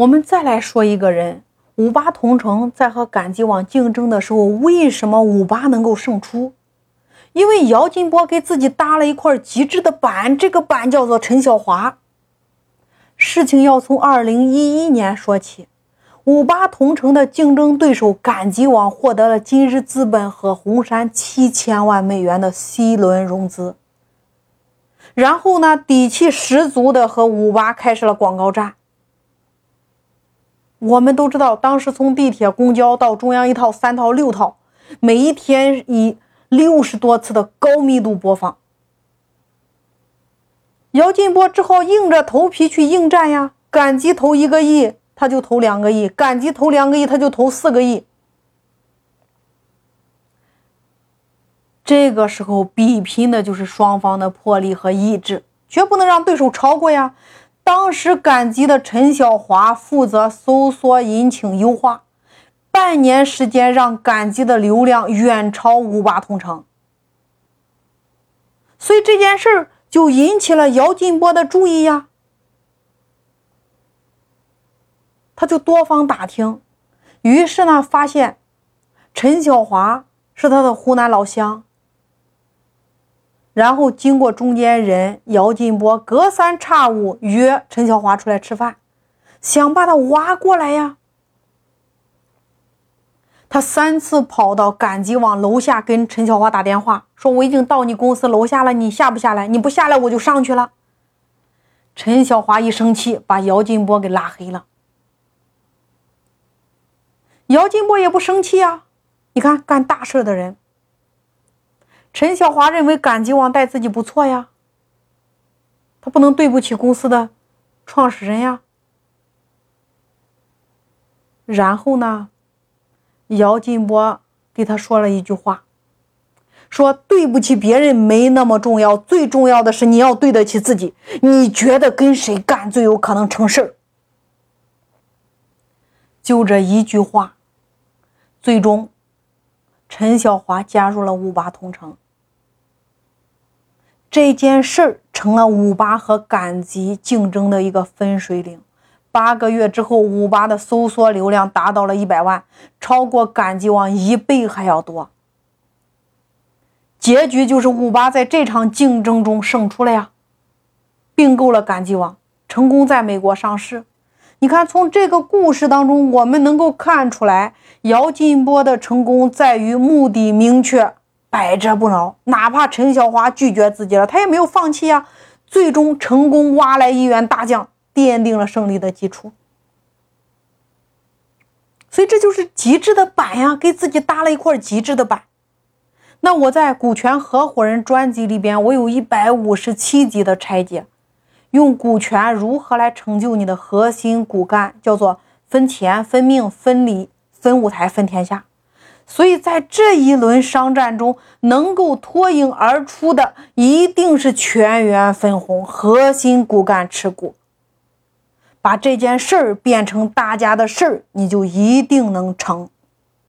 我们再来说一个人，五八同城在和赶集网竞争的时候，为什么五八能够胜出？因为姚劲波给自己搭了一块极致的板，这个板叫做陈小华。事情要从二零一一年说起，五八同城的竞争对手赶集网获得了今日资本和红杉七千万美元的 C 轮融资，然后呢，底气十足的和五八开始了广告战。我们都知道，当时从地铁、公交到中央一套、三套、六套，每一天以六十多次的高密度播放。姚劲波只好硬着头皮去应战呀！赶集投一个亿，他就投两个亿；赶集投两个亿，他就投四个亿。这个时候比拼的就是双方的魄力和意志，绝不能让对手超过呀！当时赶集的陈小华负责搜索引擎优化，半年时间让赶集的流量远超五八同城，所以这件事。就引起了姚劲波的注意呀，他就多方打听，于是呢，发现陈小华是他的湖南老乡，然后经过中间人姚劲波隔三差五约陈小华出来吃饭，想把他挖过来呀。他三次跑到赶集网楼下跟陈小华打电话，说：“我已经到你公司楼下了，你下不下来？你不下来，我就上去了。”陈小华一生气，把姚劲波给拉黑了。姚劲波也不生气啊，你看干大事的人。陈小华认为赶集网待自己不错呀，他不能对不起公司的创始人呀。然后呢？姚劲波给他说了一句话，说：“对不起别人没那么重要，最重要的是你要对得起自己。你觉得跟谁干最有可能成事儿？”就这一句话，最终陈小华加入了五八同城。这件事儿成了五八和赶集竞争的一个分水岭。八个月之后，五八的搜索流量达到了一百万，超过赶集网一倍还要多。结局就是五八在这场竞争中胜出了呀，并购了赶集网，成功在美国上市。你看，从这个故事当中，我们能够看出来，姚劲波的成功在于目的明确，百折不挠。哪怕陈小华拒绝自己了，他也没有放弃呀。最终成功挖来一员大将。奠定了胜利的基础，所以这就是极致的板呀，给自己搭了一块极致的板。那我在股权合伙人专辑里边，我有一百五十七集的拆解，用股权如何来成就你的核心骨干，叫做分钱、分命、分理、分舞台、分天下。所以在这一轮商战中，能够脱颖而出的，一定是全员分红，核心骨干持股。把这件事儿变成大家的事儿，你就一定能成。